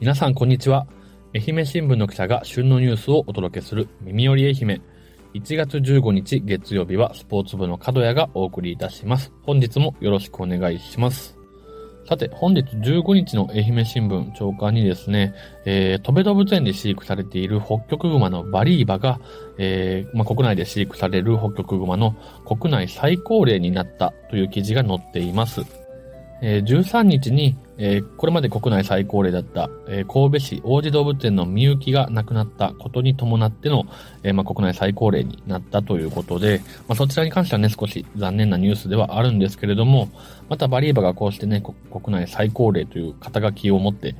皆さんこんにちは。愛媛新聞の記者が旬のニュースをお届けする耳より愛媛。1月15日月曜日はスポーツ部の角谷がお送りいたします。本日もよろしくお願いします。さて、本日15日の愛媛新聞長官にですね、えー、戸部動物園で飼育されている北極熊のバリーバが、えー、まあ、国内で飼育される北極熊の国内最高齢になったという記事が載っています。えー、13日に、これまで国内最高齢だった、神戸市王子動物園のみゆきが亡くなったことに伴っての、国内最高齢になったということで、そちらに関してはね、少し残念なニュースではあるんですけれども、またバリーバがこうしてね、国内最高齢という肩書きを持って、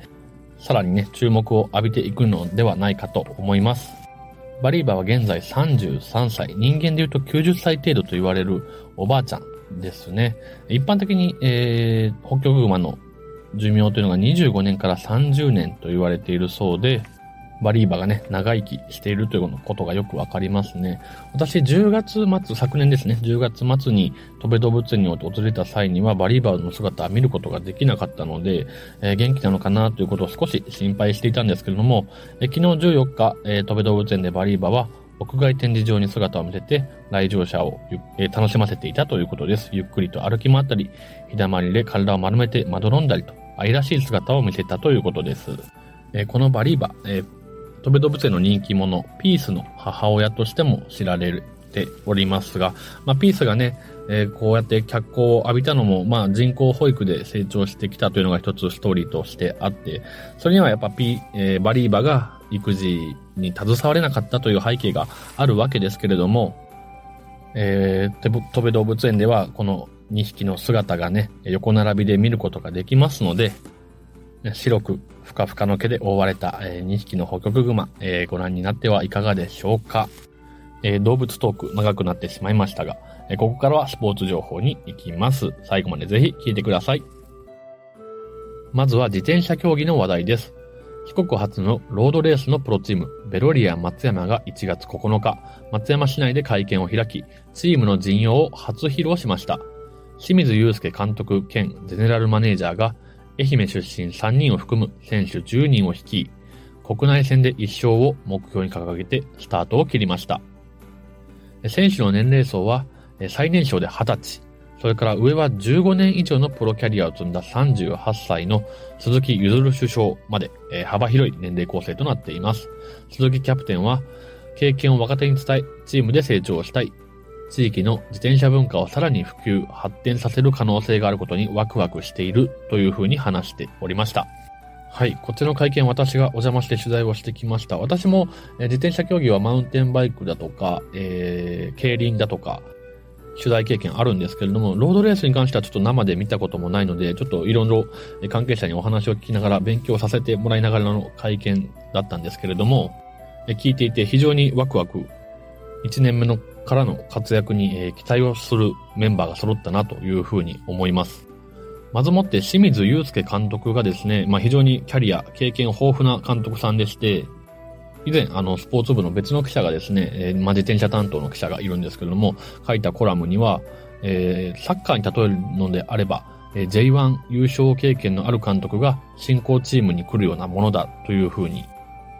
さらにね、注目を浴びていくのではないかと思います。バリーバは現在33歳、人間で言うと90歳程度と言われるおばあちゃんですね。一般的に、えー、北極熊の寿命というのが25年から30年と言われているそうで、バリーバがね、長生きしているということがよくわかりますね。私、10月末、昨年ですね、10月末に戸部動物園に訪れた際には、バリーバの姿は見ることができなかったので、えー、元気なのかなということを少し心配していたんですけれども、えー、昨日14日、えー、戸部動物園でバリーバは屋外展示場に姿を見せて、来場者を、え、楽しませていたということです。ゆっくりと歩き回ったり、日だまりで体を丸めてまどろんだりと、愛らしい姿を見せたということです。え、このバリーバ、えー、ベ動物園の人気者、ピースの母親としても知られておりますが、まあ、ピースがね、え、こうやって脚光を浴びたのも、まあ、人工保育で成長してきたというのが一つストーリーとしてあって、それにはやっぱピ、えー、バリーバが育児に携われなかったという背景があるわけですけれども、えー、トベ動物園ではこの2匹の姿がね、横並びで見ることができますので、白くふかふかの毛で覆われた2匹の北極熊、えご覧になってはいかがでしょうか。え動物トーク長くなってしまいましたが、えここからはスポーツ情報に行きます。最後までぜひ聞いてください。まずは自転車競技の話題です。四国初のロードレースのプロチーム、ベロリア松山が1月9日、松山市内で会見を開き、チームの陣容を初披露しました。清水祐介監督兼ゼネラルマネージャーが、愛媛出身3人を含む選手10人を率い、国内戦で1勝を目標に掲げてスタートを切りました。選手の年齢層は最年少で20歳、それから上は15年以上のプロキャリアを積んだ38歳の鈴木ゆずる首相までえ、幅広い年齢構成となっています。鈴木キャプテンは経験を若手に伝え、チームで成長したい。地域の自転車文化をさらに普及、発展させる可能性があることにワクワクしているというふうに話しておりました。はい。こっちの会見、私がお邪魔して取材をしてきました。私も、え自転車競技はマウンテンバイクだとか、えー、競輪だとか、取材経験あるんですけれども、ロードレースに関してはちょっと生で見たこともないので、ちょっといろいろ関係者にお話を聞きながら勉強させてもらいながらの会見だったんですけれども、聞いていて非常にワクワク、1年目のからの活躍に期待をするメンバーが揃ったなというふうに思います。まずもって清水祐介監督がですね、まあ、非常にキャリア、経験豊富な監督さんでして、以前、あの、スポーツ部の別の記者がですね、えー、まあ、自転車担当の記者がいるんですけれども、書いたコラムには、えー、サッカーに例えるのであれば、えー、J1 優勝経験のある監督が進行チームに来るようなものだというふうに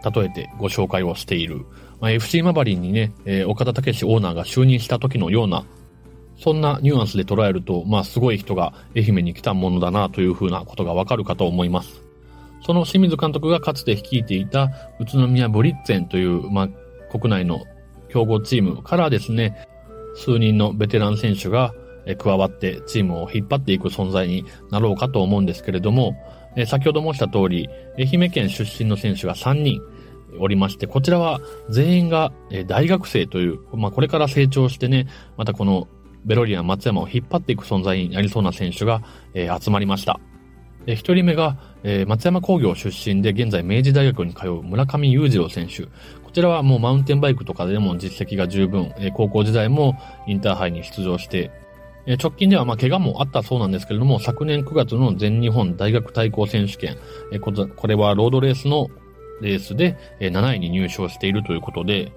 例えてご紹介をしている。まあ、FC マバリンにね、えー、岡田武史オーナーが就任した時のようなそんなニュアンスで捉えると、まあすごい人が愛媛に来たものだなというふうなことがわかるかと思います。その清水監督がかつて率いていた宇都宮ブリッツェンという、まあ国内の強豪チームからですね、数人のベテラン選手が加わってチームを引っ張っていく存在になろうかと思うんですけれども、先ほど申した通り、愛媛県出身の選手が3人おりまして、こちらは全員が大学生という、まあこれから成長してね、またこのベロリアン松山を引っ張っていく存在になりそうな選手が、集まりました。一人目が、えー、松山工業出身で現在明治大学に通う村上裕次郎選手。こちらはもうマウンテンバイクとかでも実績が十分、えー、高校時代もインターハイに出場して、えー、直近ではま怪我もあったそうなんですけれども、昨年9月の全日本大学対抗選手権、え、これはロードレースのレースで7位に入賞しているということで、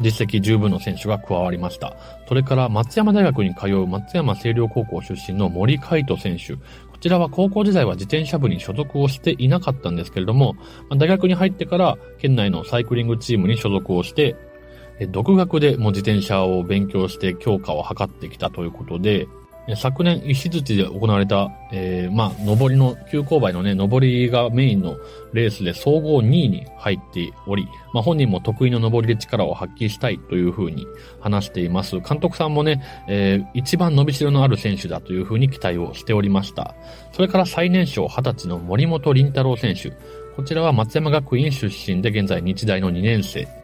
実績十分の選手が加わりました。それから松山大学に通う松山清涼高校出身の森海斗選手。こちらは高校時代は自転車部に所属をしていなかったんですけれども、大学に入ってから県内のサイクリングチームに所属をして、独学でも自転車を勉強して強化を図ってきたということで、昨年石槌で行われた、えー、まあ、上りの、急勾配のね、上りがメインのレースで総合2位に入っており、まあ、本人も得意の上りで力を発揮したいというふうに話しています。監督さんもね、えー、一番伸びしろのある選手だというふうに期待をしておりました。それから最年少20歳の森本林太郎選手。こちらは松山学院出身で現在日大の2年生。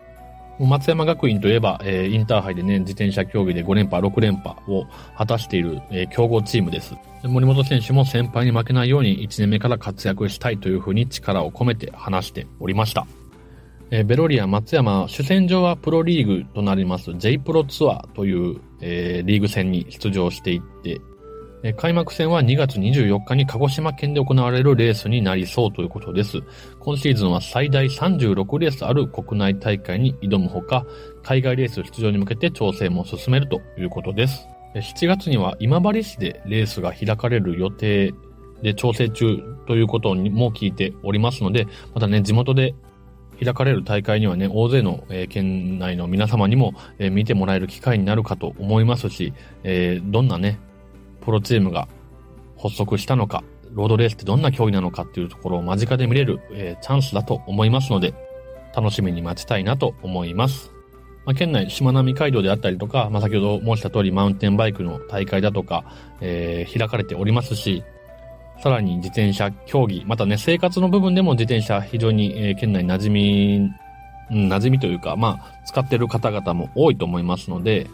松山学院といえば、えー、インターハイでね、自転車競技で5連覇、6連覇を果たしている、えー、強豪チームです。森本選手も先輩に負けないように1年目から活躍したいというふうに力を込めて話しておりました。えー、ベロリア松山、主戦場はプロリーグとなります J プロツアーという、えー、リーグ戦に出場していって開幕戦は2月24日に鹿児島県で行われるレースになりそうということです。今シーズンは最大36レースある国内大会に挑むほか、海外レース出場に向けて調整も進めるということです。7月には今治市でレースが開かれる予定で調整中ということも聞いておりますので、またね、地元で開かれる大会にはね、大勢の、県内の皆様にも、見てもらえる機会になるかと思いますし、どんなね、プロチームが発足したのか、ロードレースってどんな競技なのかっていうところを間近で見れる、えー、チャンスだと思いますので、楽しみに待ちたいなと思います。まあ、県内、しまなみ海道であったりとか、まあ、先ほど申した通りマウンテンバイクの大会だとか、えー、開かれておりますし、さらに自転車競技、またね、生活の部分でも自転車非常に、えー、県内馴染み、馴染みというか、まあ、使ってる方々も多いと思いますので、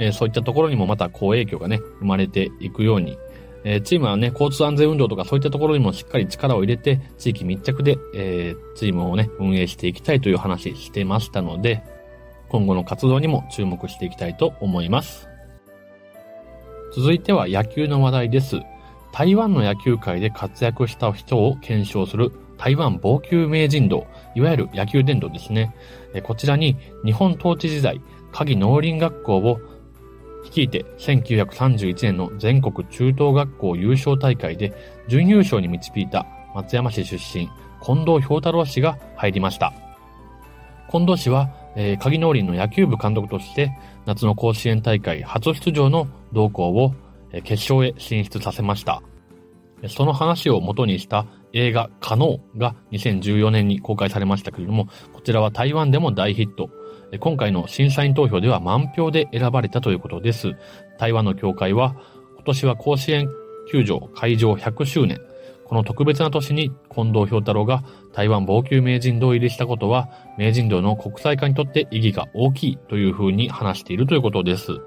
え、そういったところにもまた好影響がね、生まれていくように、え、チームはね、交通安全運動とかそういったところにもしっかり力を入れて、地域密着で、え、チームをね、運営していきたいという話してましたので、今後の活動にも注目していきたいと思います。続いては野球の話題です。台湾の野球界で活躍した人を検証する台湾防球名人道、いわゆる野球伝道ですね。こちらに日本統治時代、鍵農林学校を率いて1931年の全国中等学校優勝大会で準優勝に導いた松山市出身、近藤氷太郎氏が入りました。近藤氏は、えー、鍵農林の野球部監督として夏の甲子園大会初出場の同校を、えー、決勝へ進出させました。その話を元にした映画可能が2014年に公開されましたけれども、こちらは台湾でも大ヒット。今回の審査員投票では満票で選ばれたということです。台湾の協会は、今年は甲子園球場開場100周年。この特別な年に近藤氷太郎が台湾防球名人堂入りしたことは、名人堂の国際化にとって意義が大きいというふうに話しているということです。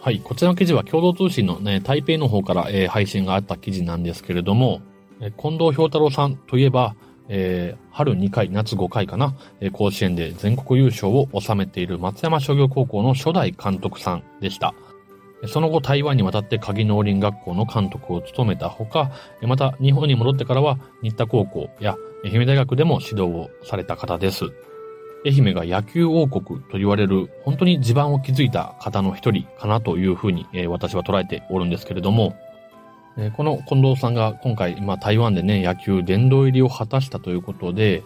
はい、こちらの記事は共同通信のね、台北の方から、えー、配信があった記事なんですけれども、近藤氷太郎さんといえば、えー、春2回、夏5回かな、えー、甲子園で全国優勝を収めている松山商業高校の初代監督さんでした。その後台湾に渡って鍵農林学校の監督を務めたほか、また日本に戻ってからは新田高校や愛媛大学でも指導をされた方です。愛媛が野球王国と言われる本当に地盤を築いた方の一人かなというふうに、えー、私は捉えておるんですけれども、えこの近藤さんが今回、まあ、台湾でね、野球殿堂入りを果たしたということで、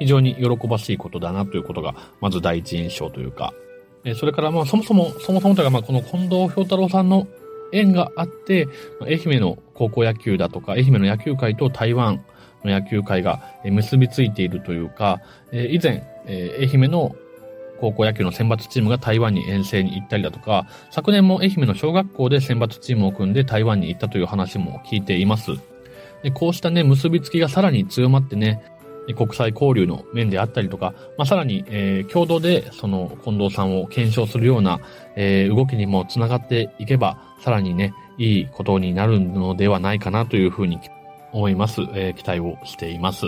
非常に喜ばしいことだなということが、まず第一印象というか、えそれからまあそもそも、そもそもというかまあこの近藤氷太郎さんの縁があって、愛媛の高校野球だとか、愛媛の野球界と台湾の野球界が結びついているというか、以前、愛媛の高校野球の選抜チームが台湾に遠征に行ったりだとか、昨年も愛媛の小学校で選抜チームを組んで台湾に行ったという話も聞いています。でこうしたね、結びつきがさらに強まってね、国際交流の面であったりとか、まあ、さらに、えー、共同でその近藤さんを検証するような、えー、動きにもつながっていけば、さらにね、いいことになるのではないかなというふうに思います。えー、期待をしています。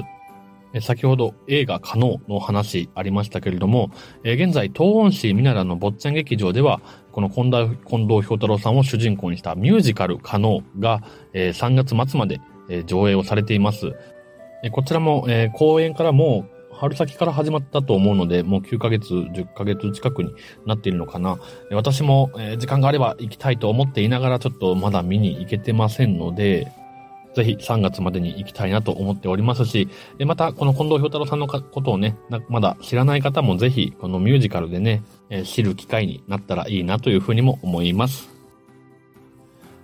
先ほど映画可能の話ありましたけれども、現在東温市ミナラの坊ちゃん劇場では、この近藤近藤氷太郎さんを主人公にしたミュージカル可能が3月末まで上映をされています。こちらも公演からもう春先から始まったと思うので、もう9ヶ月、10ヶ月近くになっているのかな。私も時間があれば行きたいと思っていながらちょっとまだ見に行けてませんので、ぜひ3月までに行きたいなと思っておりますし、またこの近藤氷太郎さんのことをね、まだ知らない方もぜひこのミュージカルでね、え知る機会になったらいいなというふうにも思います。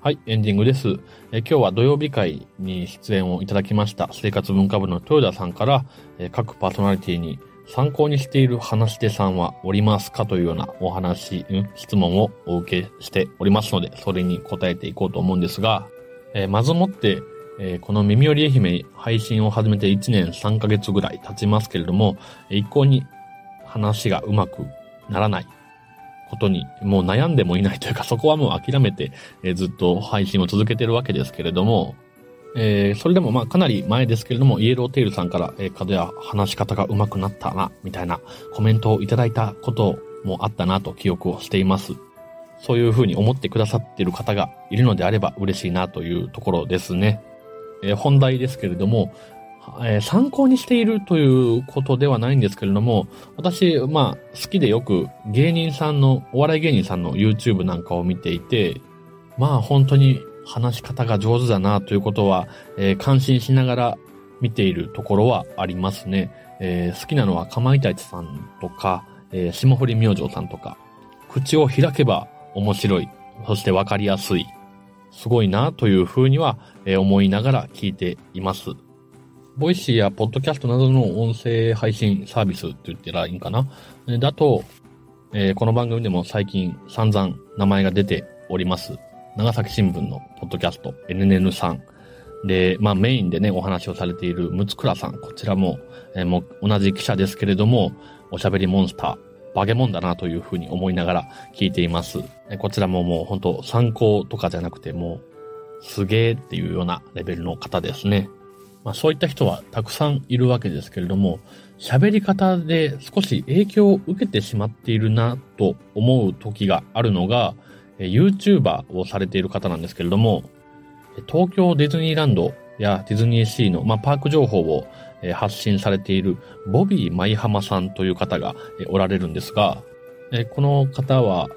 はい、エンディングです。え今日は土曜日会に出演をいただきました生活文化部の豊田さんから、え各パーソナリティに参考にしている話し手さんはおりますかというようなお話、質問をお受けしておりますので、それに答えていこうと思うんですが、え、まずもって、えー、この耳より愛媛配信を始めて1年3ヶ月ぐらい経ちますけれども、一向に話がうまくならないことにもう悩んでもいないというか、そこはもう諦めて、えー、ずっと配信を続けてるわけですけれども、えー、それでもまあかなり前ですけれども、イエローテイルさんから、えー、角や話し方が上手くなったな、みたいなコメントをいただいたこともあったなと記憶をしています。そういうふうに思ってくださっている方がいるのであれば嬉しいなというところですね。えー、本題ですけれども、えー、参考にしているということではないんですけれども、私、まあ、好きでよく芸人さんの、お笑い芸人さんの YouTube なんかを見ていて、まあ本当に話し方が上手だなということは、えー、感心しながら見ているところはありますね。えー、好きなのはかまいたちさんとか、えー、霜降り明星さんとか、口を開けば面白い、そしてわかりやすい、すごいなというふうには、思いながら聞いています。Voicy やポッドキャストなどの音声配信サービスって言ったらいいんかな？だと、この番組でも最近散々名前が出ております。長崎新聞のポッドキャスト NNN さん。で、まあメインでね、お話をされているムツクラさん。こちらも、もう同じ記者ですけれども、おしゃべりモンスターー、バケモンだなというふうに思いながら聞いています。こちらももう本当参考とかじゃなくてもう、すげーっていうようなレベルの方ですね。まあそういった人はたくさんいるわけですけれども、喋り方で少し影響を受けてしまっているなと思う時があるのが、YouTuber をされている方なんですけれども、東京ディズニーランドやディズニーシーの、まあ、パーク情報をえ発信されているボビー舞浜さんという方がおられるんですが、えこの方は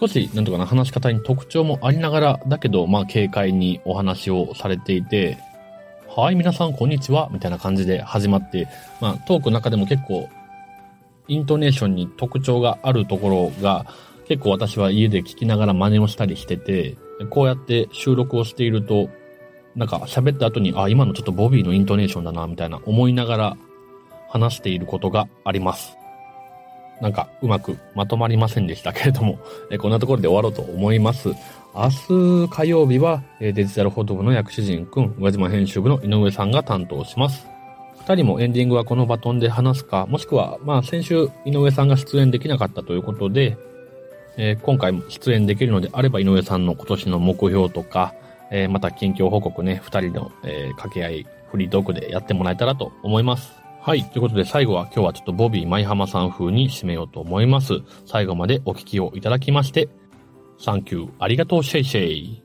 少し、なんとかな、話し方に特徴もありながら、だけど、まあ、軽快にお話をされていて、はい、皆さん、こんにちは、みたいな感じで始まって、まあ、トークの中でも結構、イントネーションに特徴があるところが、結構私は家で聞きながら真似をしたりしてて、こうやって収録をしていると、なんか喋った後に、あ、今のちょっとボビーのイントネーションだな、みたいな思いながら話していることがあります。なんかうまくまとまりませんでしたけれども、えこんなところで終わろうと思います。明日火曜日はデジタルフォト部の薬師陣くん、宇和島編集部の井上さんが担当します。二人もエンディングはこのバトンで話すか、もしくは、まあ先週井上さんが出演できなかったということで、えー、今回も出演できるのであれば井上さんの今年の目標とか、えー、また近況報告ね、二人の、えー、掛け合い、フリートークでやってもらえたらと思います。はい。ということで最後は今日はちょっとボビー舞浜さん風に締めようと思います。最後までお聞きをいただきまして、サンキュー、ありがとうシェイシェイ。